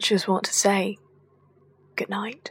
just want to say good night.